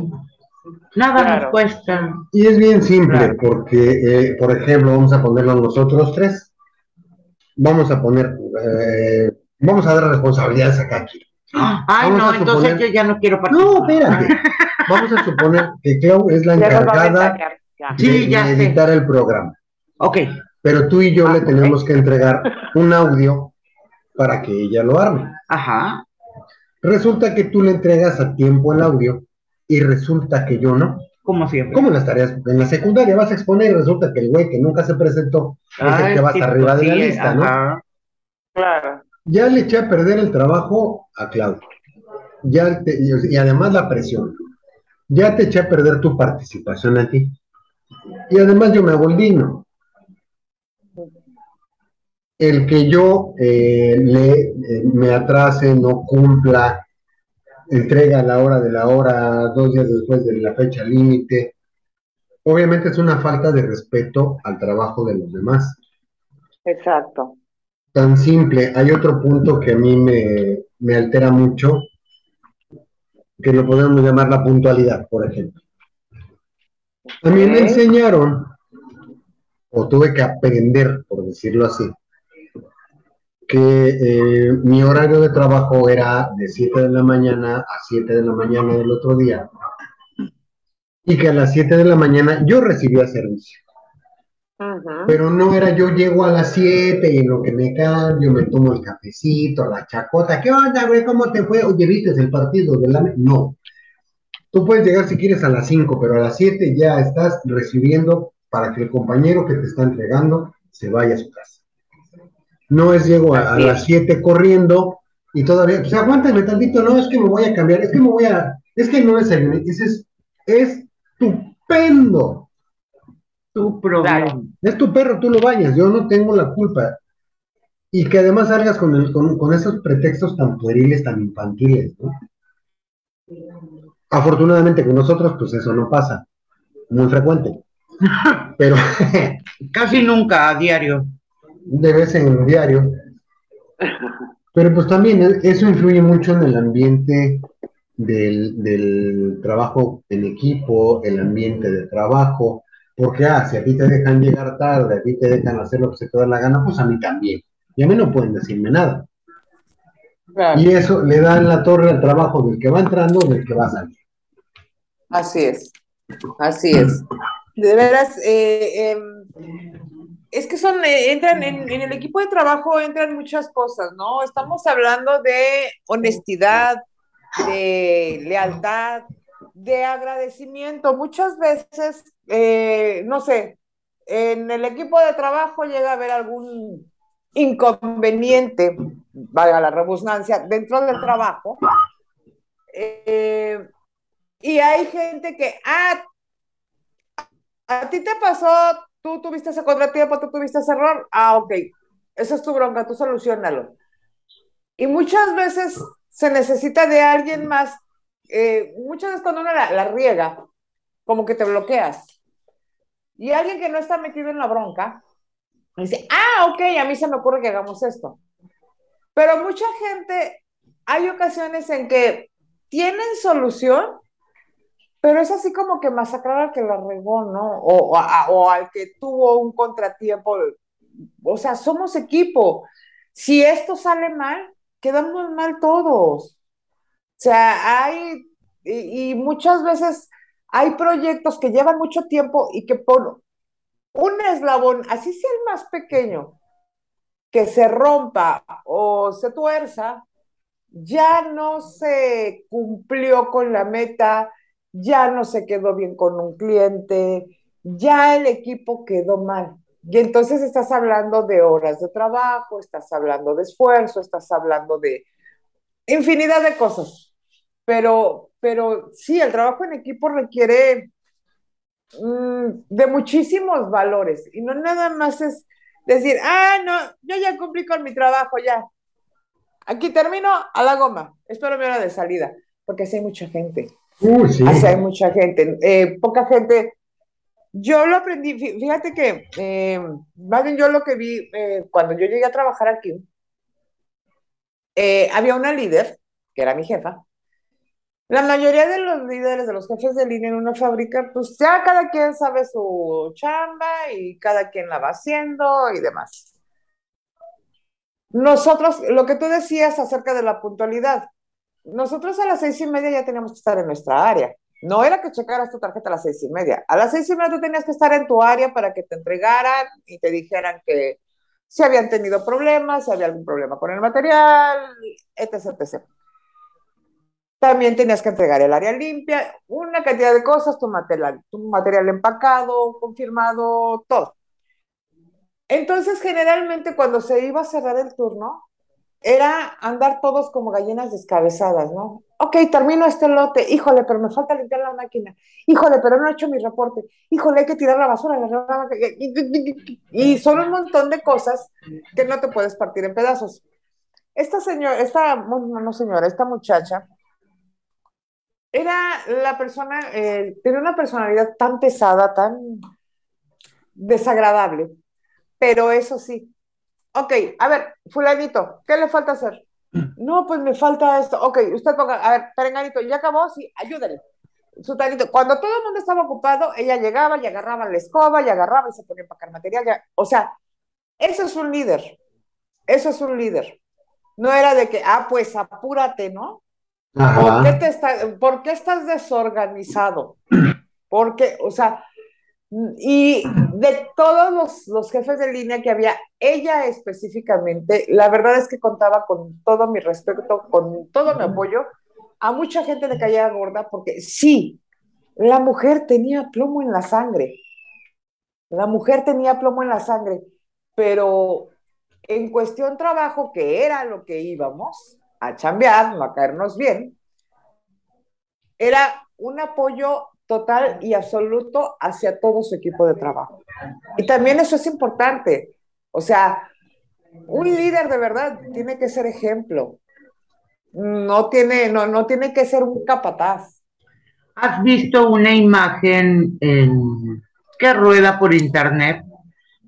Nada Claro. nos cuesta. Y es bien simple, Claro. porque, eh, por ejemplo, vamos a ponerlo nosotros tres. Vamos a poner, eh, vamos a dar responsabilidades acá aquí. Ay, Vamos no, a entonces yo ya no quiero participar. No, espérate. Vamos a suponer que Clau es la a encargada ya. de, Sí, ya de sé. editar el programa. Ok, Pero tú y yo Ah, le tenemos que entregar un audio para que ella lo arme. ajá. Resulta que tú le entregas a tiempo el audio y resulta que yo no. Como siempre. Como en las tareas en la secundaria vas a exponer y resulta que el güey que nunca se presentó es el que va hasta sí, arriba de la sí, lista, ¿no? Claro. Ya le eché a perder el trabajo a Claudio. Ya te- y, y además la presión. Ya te eché a perder tu participación a ti. Y además yo me hago el digno. El que yo eh, le, eh, me atrase, no cumpla, entrega a la hora de la hora, dos días después de la fecha límite, obviamente es una falta de respeto al trabajo de los demás. Exacto. tan simple. Hay otro punto que a mí me, me altera mucho, que lo podemos llamar la puntualidad, por ejemplo. A mí me enseñaron, o tuve que aprender, por decirlo así, que eh, mi horario de trabajo era de 7 de la mañana a 7 de la mañana del otro día, y que a las 7 de la mañana yo recibía servicio. Pero no era yo llego a las 7 y en lo que me cambio me tomo el cafecito, la chacota. ¿Qué onda, güey? ¿Cómo te fue? Oye, ¿viste el partido de la... No. Tú puedes llegar si quieres a las 5, pero a las 7 ya estás recibiendo para que el compañero que te está entregando se vaya a su casa. No es llego a, es. las 7 corriendo y todavía, pues aguántame tantito, no, es que me voy a cambiar, es que me voy a, es que no desayuné. Ese es estupendo. Tu problema. Claro. Es tu perro, tú lo bañas, yo no tengo la culpa. Y que además salgas con, el, con, con esos pretextos tan pueriles, tan infantiles, ¿no? Afortunadamente con nosotros, pues eso no pasa. Muy frecuente. Pero Casi nunca a diario. De vez en diario. Pero pues también eh, eso influye mucho en el ambiente del, del trabajo en equipo, el ambiente de trabajo, porque ah, si a ti te dejan llegar tarde, a ti te dejan hacer lo que se te da la gana, pues a mí también. Y a mí no pueden decirme nada. Claro. Y eso le da en la torre al trabajo del que va entrando, del que va saliendo. Así es, así es. De veras, eh, em, es que son, eh, entran en, en, el equipo de trabajo, entran muchas cosas, ¿no? Estamos hablando de honestidad, de lealtad, de agradecimiento. Muchas veces, eh, no sé, en el equipo de trabajo llega a haber algún inconveniente, valga la redundancia, dentro del trabajo. Eh, y hay gente que, ah, a ti te pasó, tú tuviste ese contratiempo, tú tuviste ese error, ah, ok, esa es tu bronca, tú solucionalo. Y muchas veces se necesita de alguien más, eh, muchas veces cuando uno la, la riega, como que te bloqueas. Y alguien que no está metido en la bronca, dice, ah, ok, a mí se me ocurre que hagamos esto. Pero mucha gente, hay ocasiones en que tienen solución, pero es así como que masacrar al que la regó, ¿no? O, o, o, al que tuvo un contratiempo. O sea, somos equipo. Si esto sale mal, quedamos mal todos. O sea, hay, y, y muchas veces hay proyectos que llevan mucho tiempo y que por un eslabón, así sea el más pequeño, que se rompa o se tuerza, ya no se cumplió con la meta, ya no se quedó bien con un cliente, ya el equipo quedó mal. Y entonces estás hablando de horas de trabajo, estás hablando de esfuerzo, estás hablando de infinidad de cosas. Pero, pero sí, el trabajo en equipo requiere mmm, de muchísimos valores y no nada más es decir, ah, no, yo ya cumplí con mi trabajo, ya. Aquí termino a la goma, espero mi hora de salida, porque así hay mucha gente. Uh, sí. Hay mucha gente. Eh, poca gente. Yo lo aprendí, fíjate que, eh, más bien yo lo que vi eh, cuando yo llegué a trabajar aquí, eh, había una líder, que era mi jefa, la mayoría de los líderes, de los jefes de línea en una fábrica, pues ya cada quien sabe su chamba y cada quien la va haciendo y demás. Nosotros, lo que tú decías acerca de la puntualidad, nosotros a las seis y media ya teníamos que estar en nuestra área. No era que checaras tu tarjeta a las seis y media. A las seis y media tú tenías que estar en tu área para que te entregaran y te dijeran que si habían tenido problemas, si había algún problema con el material, etc, etc. También tenías que entregar el área limpia, una cantidad de cosas, tu material, tu material empacado, confirmado, todo. Entonces, generalmente cuando se iba a cerrar el turno, era andar todos como gallinas descabezadas, ¿no? Ok, termino este lote, híjole, pero me falta limpiar la máquina, híjole, pero no he hecho mi reporte, híjole, hay que tirar la basura, la... y son un montón de cosas que no te puedes partir en pedazos. Esta señora, esta, no, señora, esta muchacha, era la persona, eh, tenía una personalidad tan pesada, tan desagradable, pero eso sí. Ok, a ver, fulanito, ¿qué le falta hacer? No, pues me falta esto. Ok, usted ponga, a ver, perenganito, ¿ya acabó? Sí, ayúdale. Su talito. Cuando todo el mundo estaba ocupado, ella llegaba y agarraba la escoba y agarraba y se ponía a empacar material. Ya. O sea, eso es un líder. Eso es un líder. No era de que, ah, pues apúrate, ¿no? ¿Por qué, te está, ¿Por qué estás desorganizado? Porque, o sea, y de todos los, los, jefes de línea que había, ella específicamente, la verdad es que contaba con todo mi respeto, con todo mi apoyo. A mucha gente le caía gorda porque sí, la mujer tenía plomo en la sangre. La mujer tenía plomo en la sangre, pero en cuestión trabajo, que era lo que íbamos a chambear, no a caernos bien, era un apoyo total y absoluto hacia todo su equipo de trabajo. Y también eso es importante. O sea, un líder de verdad tiene que ser ejemplo. No tiene, no, no tiene que ser un capataz. ¿Has visto una imagen en, que rueda por internet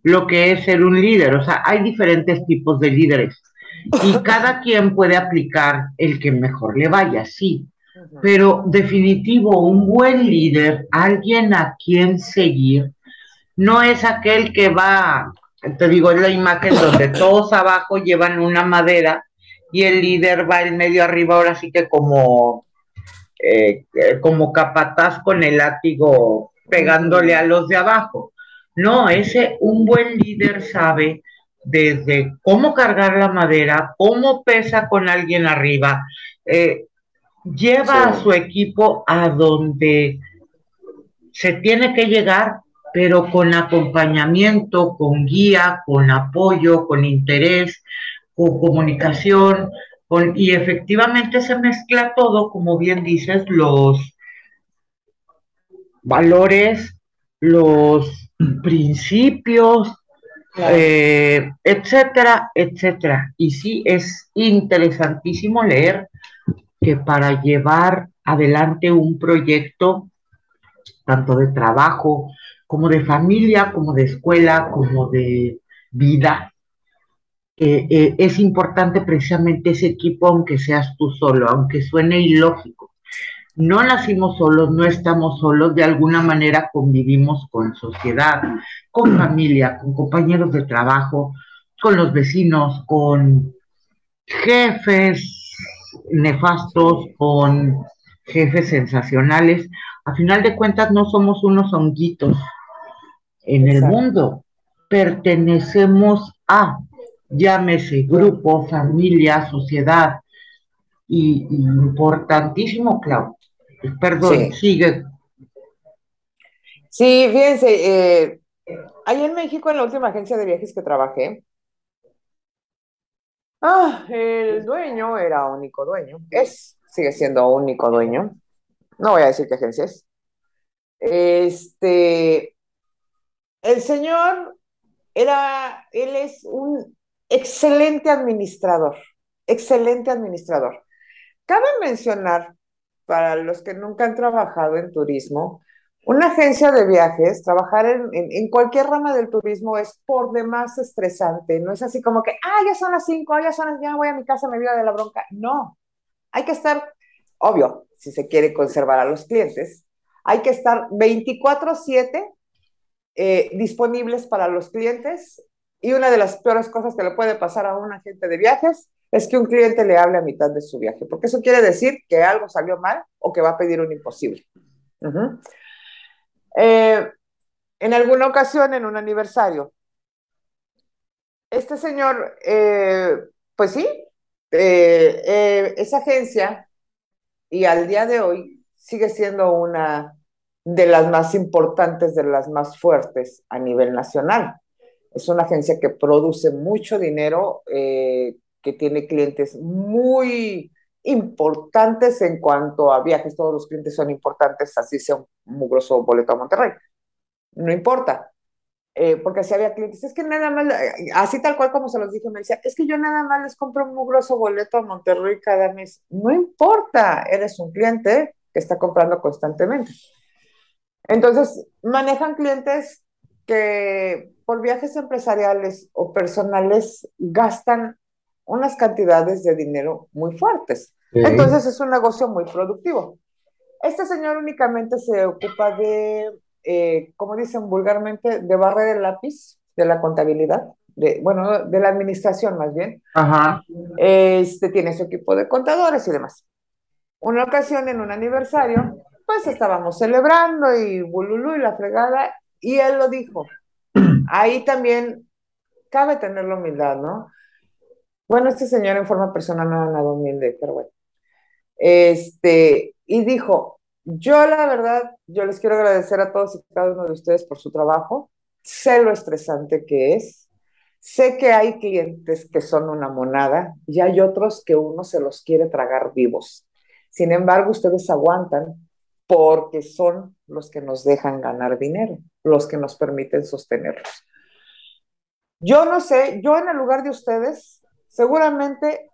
lo que es ser un líder? O sea, hay diferentes tipos de líderes y cada quien puede aplicar el que mejor le vaya, sí. Pero definitivo, un buen líder, alguien a quien seguir, no es aquel que va, te digo, es la imagen donde todos abajo llevan una madera y el líder va en medio arriba, ahora sí que como, eh, como capataz con el látigo pegándole a los de abajo. No, ese un buen líder sabe desde cómo cargar la madera, cómo pesa con alguien arriba, eh, lleva a su equipo a donde se tiene que llegar, pero con acompañamiento, con guía, con apoyo, con interés, con comunicación, con, y efectivamente se mezcla todo, como bien dices, los valores, los principios, eh, etcétera, etcétera. Y sí, es interesantísimo leer que para llevar adelante un proyecto, tanto de trabajo, como de familia, como de escuela, como de vida, eh, eh, es importante precisamente ese equipo, aunque seas tú solo, aunque suene ilógico. No nacimos solos, no estamos solos, de alguna manera convivimos con sociedad, con familia, con compañeros de trabajo, con los vecinos, con jefes, nefastos, con jefes sensacionales. A final de cuentas no somos unos honguitos en el mundo, pertenecemos a, llámese, grupo, familia, sociedad, y, importantísimo, Clau. Perdón, sigue. Sí, fíjense, eh, ahí en México, en la última agencia de viajes que trabajé, Ah, el dueño era único dueño. Es, sigue siendo único dueño. No voy a decir qué agencia es. Este, el señor era, él es un excelente administrador, excelente administrador. Cabe mencionar, para los que nunca han trabajado en turismo, una agencia de viajes, trabajar en, cualquier rama del turismo es por demás estresante. No es así como que, ah, ya son las cinco, ya son las, ya voy a mi casa, me voy de la bronca. No, hay que estar, obvio, si se quiere conservar a los clientes, hay que estar 24/7 eh, disponibles para los clientes. Y una de las peores cosas que le puede pasar a un agente de viajes es que un cliente le hable a mitad de su viaje, porque eso quiere decir que algo salió mal o que va a pedir un imposible. Eh, en alguna ocasión, en un aniversario, este señor, eh, pues sí, eh, esa agencia, y al día de hoy, sigue siendo una de las más importantes, de las más fuertes a nivel nacional. Es una agencia que produce mucho dinero, que tiene clientes muy importantes en cuanto a viajes, todos los clientes son importantes, así sea un mugroso boleto a Monterrey. No importa, eh, porque si había clientes, es que nada más, así tal cual como se los dije, me decía, es que yo nada más les compro un mugroso boleto a Monterrey cada mes. No importa, eres un cliente que está comprando constantemente. Entonces, manejan clientes que por viajes empresariales o personales gastan unas cantidades de dinero muy fuertes. Entonces es un negocio muy productivo. Este señor únicamente se ocupa de, eh, como dicen vulgarmente, de barrer el lápiz de la contabilidad, de, bueno, de la administración más bien. Ajá. Este tiene su equipo de contadores y demás. Una ocasión en un aniversario, pues estábamos celebrando y bululú y la fregada, y él lo dijo. Ahí también cabe tener la humildad, ¿no? Bueno, este señor en forma personal no nada humilde, pero bueno. Este, y dijo, yo la verdad, yo les quiero agradecer a todos y cada uno de ustedes por su trabajo. Sé lo estresante que es. Sé que hay clientes que son una monada y hay otros que uno se los quiere tragar vivos. Sin embargo, ustedes aguantan porque son los que nos dejan ganar dinero, los que nos permiten sostenerlos. Yo no sé, yo en el lugar de ustedes seguramente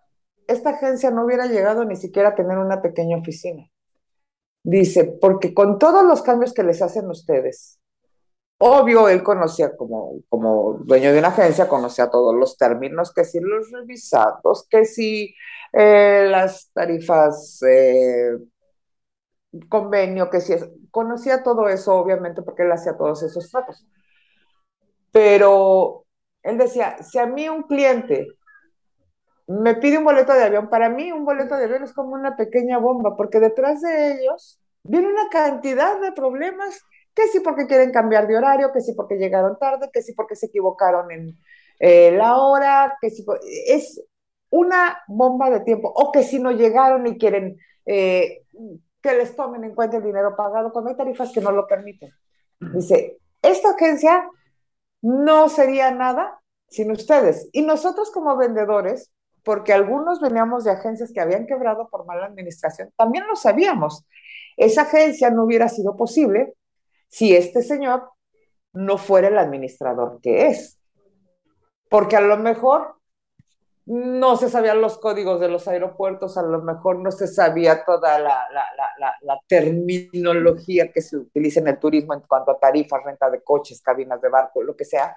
esta agencia no hubiera llegado ni siquiera a tener una pequeña oficina. Dice, porque con todos los cambios que les hacen ustedes, obvio, él conocía como, como dueño de una agencia, conocía todos los términos, que si los revisados, que si eh, las tarifas, eh, convenio, que si es, conocía todo eso, obviamente, porque él hacía todos esos tratos. Pero él decía, si a mí un cliente me pide un boleto de avión. Para mí, un boleto de avión es como una pequeña bomba, porque detrás de ellos viene una cantidad de problemas que sí porque quieren cambiar de horario, que sí porque llegaron tarde, que sí porque se equivocaron en eh, la hora, que sí, es una bomba de tiempo, o que si no llegaron y quieren eh, que les tomen en cuenta el dinero pagado, cuando hay tarifas que no lo permiten. Dice, esta agencia no sería nada sin ustedes. Y nosotros como vendedores, porque algunos veníamos de agencias que habían quebrado por mala administración, también lo sabíamos. Esa agencia no hubiera sido posible si este señor no fuera el administrador que es. Porque a lo mejor no se sabían los códigos de los aeropuertos, a lo mejor no se sabía toda la, terminología que se utiliza en el turismo en cuanto a tarifas, renta de coches, cabinas de barco, lo que sea.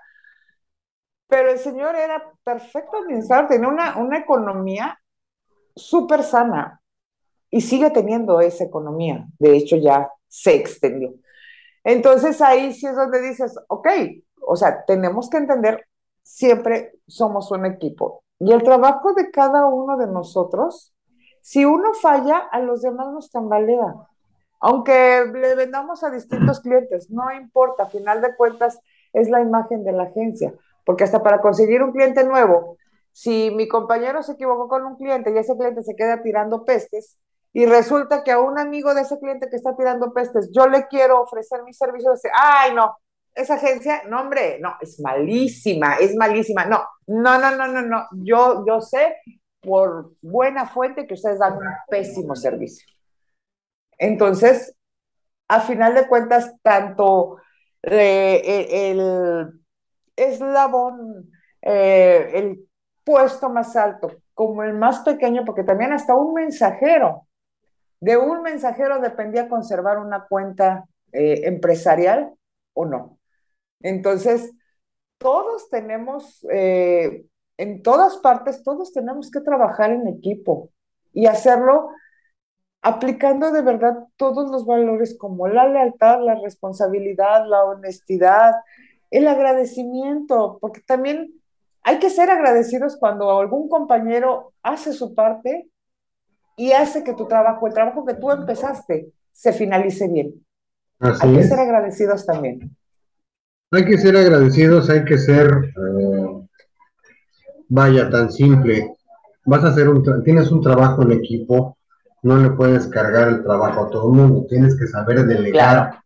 Pero el señor era perfecto administrador, tenía una, una economía súper sana y sigue teniendo esa economía. De hecho, ya se extendió. Entonces ahí sí es donde dices, ok, o sea, tenemos que entender, siempre somos un equipo y el trabajo de cada uno de nosotros, si uno falla, a los demás nos tambalea. Aunque le vendamos a distintos clientes, no importa, a final de cuentas es la imagen de la agencia, porque hasta para conseguir un cliente nuevo, si mi compañero se equivocó con un cliente y ese cliente se queda tirando pestes, y resulta que a un amigo de ese cliente que está tirando pestes, yo le quiero ofrecer mi servicio, dice, ay, no, esa agencia, no, hombre, no, es malísima, es malísima. No, no, no, no, no, no. Yo, yo sé por buena fuente que ustedes dan un pésimo servicio. Entonces, a final de cuentas, tanto eh, e, el eslabón, eh, el puesto más alto como el más pequeño, porque también hasta un mensajero, de un mensajero dependía conservar una cuenta eh, empresarial o no. Entonces, todos tenemos, eh, en todas partes, todos tenemos que trabajar en equipo y hacerlo aplicando de verdad todos los valores como la lealtad, la responsabilidad, la honestidad, el agradecimiento, porque también hay que ser agradecidos cuando algún compañero hace su parte y hace que tu trabajo, el trabajo que tú empezaste, se finalice bien. hay que ser agradecidos también. Hay que ser agradecidos, hay que ser, eh, vaya, tan simple. Vas a hacer un, tienes un trabajo en equipo, no le puedes cargar el trabajo a todo el mundo, tienes que saber delegar,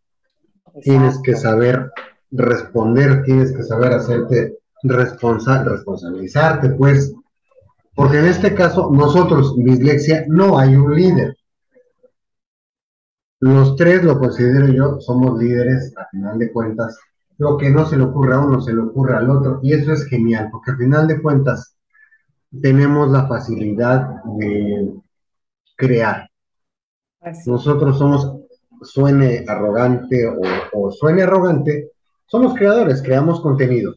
tienes que saber responder, tienes que saber hacerte responsa responsabilizarte, pues, porque en este caso nosotros, dislexia, no hay un líder. Los tres, lo considero yo, somos líderes, a final de cuentas, lo que no se le ocurre a uno se le ocurre al otro, y eso es genial, porque al final de cuentas tenemos la facilidad de crear. Nosotros somos, suene arrogante o, o suene arrogante, somos creadores, creamos contenido.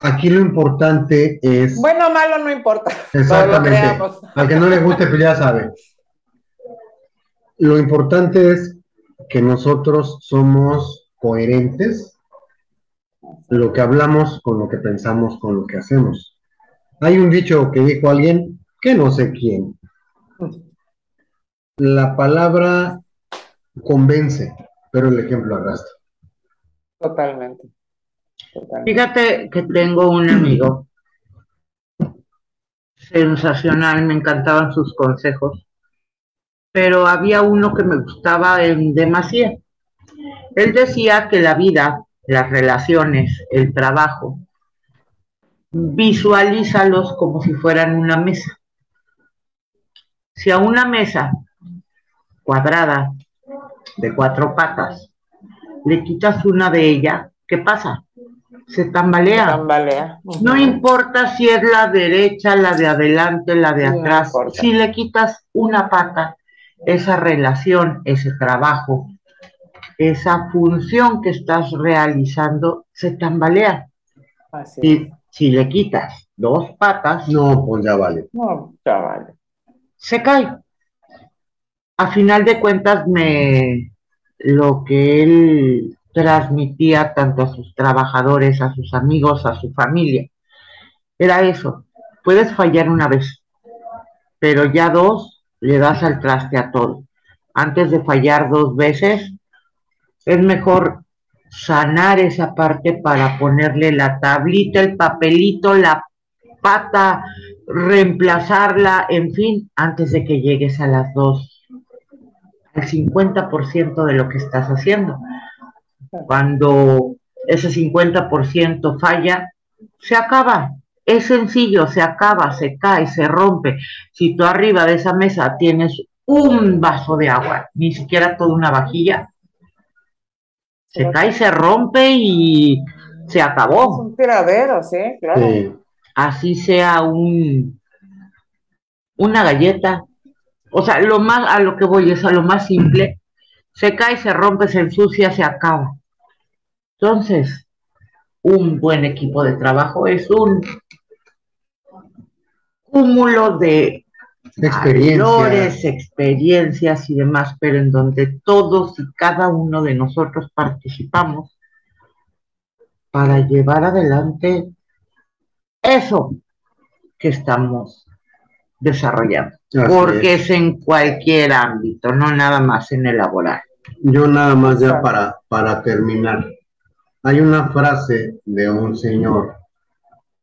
Aquí lo importante es. Bueno, malo no importa. Exactamente. Al que no le guste, pues ya sabe. Lo importante es que nosotros somos coherentes lo que hablamos con lo que pensamos, con lo que hacemos. Hay un dicho que dijo alguien que no sé quién. La palabra convence, pero el ejemplo arrastra. Totalmente. Fíjate que tengo un amigo sensacional, me encantaban sus consejos, pero había uno que me gustaba en demasía. Él decía que la vida las relaciones, el trabajo, visualízalos como si fueran una mesa. Si a una mesa cuadrada de cuatro patas le quitas una de ellas, ¿qué pasa? Se tambalea. tambalea. No importa si es la derecha, la de adelante, la de atrás. si le quitas una pata, esa relación, ese trabajo, esa función que estás realizando se tambalea. y si le quitas dos patas, no, pues ya vale. No, ya vale. Se cae. A final de cuentas, me lo que él transmitía tanto a sus trabajadores, a sus amigos, a su familia, era eso. Puedes fallar una vez, pero ya dos le das al traste a todo. Antes de fallar dos veces, es mejor sanar esa parte para ponerle la tablita, el papelito, la pata, reemplazarla, en fin, antes de que llegues a las dos, al 50% de lo que estás haciendo. Cuando ese 50% falla, se acaba. Es sencillo, se acaba, se cae, se rompe. Si tú arriba de esa mesa tienes un vaso de agua, ni siquiera toda una vajilla, se cae, se rompe y se acabó. Es un tiradero, sí, claro. Sí. Así sea un una galleta. O sea, lo más a lo que voy es a lo más simple. Se cae, se rompe, se ensucia, se acaba. Entonces, un buen equipo de trabajo es un cúmulo de experiencias. experiencias y demás, pero en donde todos y cada uno de nosotros participamos para llevar adelante eso que estamos desarrollando. porque es. en cualquier ámbito, no nada más en el laboral. Yo nada más ya para, para terminar. Hay una frase de un señor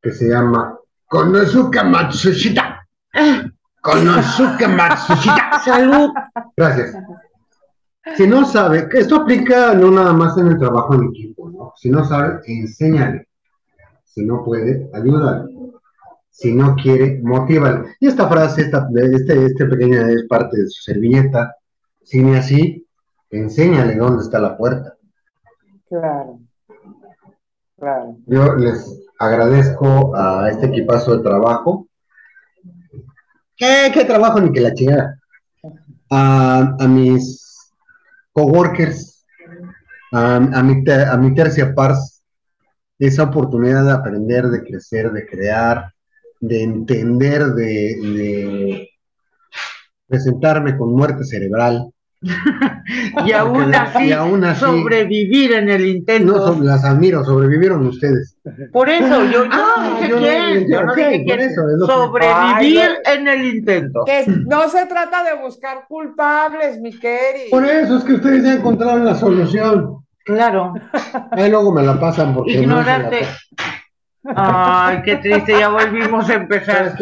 que se llama Konosuke Matsushita. Ah. Konosuke Matsushita. Salud. Gracias. Si no sabe, esto aplica no nada más en el trabajo en equipo, ¿no? Si no sabe, enséñale. Si no puede, ayúdale. Si no quiere, motívale. Y esta frase, esta, este, este pequeña es parte de su servilleta. Si ni así, enséñale dónde está la puerta. Claro. Claro. Yo les agradezco a este equipazo de trabajo ¿Qué, trabajo ni que la chingada? A, a mis coworkers, a, a, mi, a mi tercia pars, esa oportunidad de aprender, de crecer, de crear, de entender, de, de presentarme con muerte cerebral, y, aún así, sobrevivir en el intento. No, las admiro, sobrevivieron ustedes. Por eso, yo, ah, no sobrevivir en el intento. Que no se trata de buscar culpables, mi querido. Por eso es que ustedes ya encontraron la solución. Claro. Ahí luego me la pasan porque Ignorarte. Ay, qué triste, ya volvimos a empezar.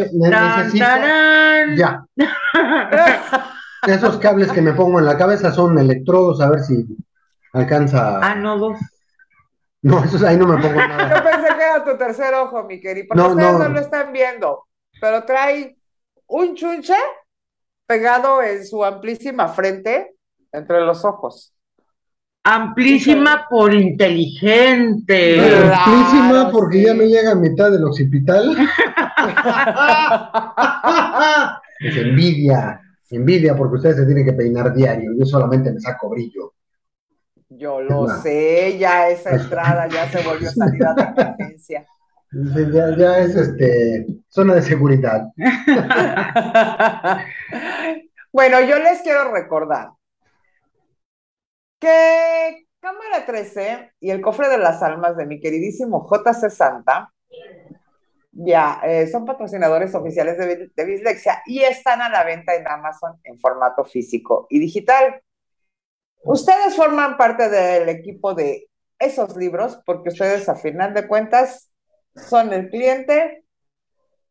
Ya. Esos cables que me pongo en la cabeza son electrodos, a ver si alcanza. Ah, no, dos. No, esos ahí no me pongo nada. Yo pensé que era tu tercer ojo, mi querido, porque ustedes no. lo están viendo, pero trae un chunche pegado en su amplísima frente entre los ojos. Amplísima por inteligente. Amplísima porque ya me llega a mitad del occipital. es envidia. Envidia porque ustedes se tienen que peinar diario, yo solamente me saco brillo. Yo lo sé, ya esa entrada ya se volvió salida de emergencia. Ya, ya, es este zona de seguridad. bueno, yo les quiero recordar que Cámara 13 y el cofre de las almas de mi queridísimo JC Santa ya, eh, son patrocinadores oficiales de, de Bislexia y están a la venta en Amazon en formato físico y digital. Ustedes forman parte del equipo de esos libros porque ustedes a final de cuentas son el cliente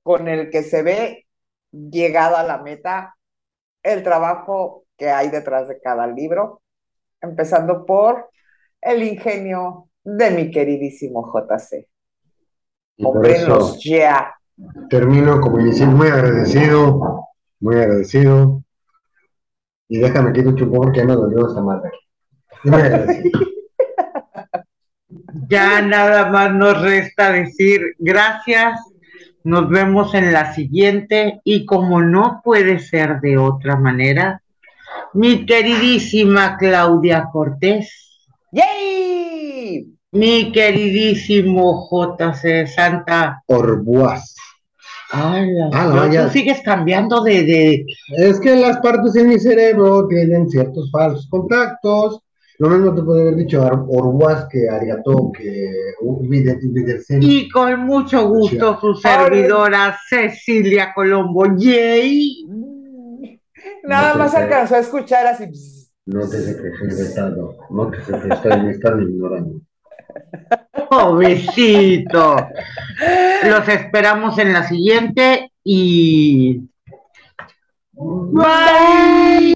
con el que se ve llegado a la meta el trabajo que hay detrás de cada libro, empezando por el ingenio de mi queridísimo JC. ya. Termino como inicié muy agradecido, muy agradecido. Y déjame que un chupón porque ya me dolió esta madre. Muy agradecido. Ya nada más nos resta decir gracias. Nos vemos en la siguiente y como no puede ser de otra manera, mi queridísima Claudia Cortés. ¡Yay! Mi queridísimo JC Santa Orbuaz. Ay, ah, tú sigues cambiando de, de, Es que las partes en mi cerebro tienen ciertos falsos contactos. Lo mismo te puede haber dicho Orbuaz que Ariato, que Y con mucho gusto su servidora Cecilia Colombo. ¡Yay! Nada más alcanzó a escuchar así. Nótese que fue vetado. Nótese que está, me están ignorando. Pobrecito. Los esperamos en la siguiente y... Bye.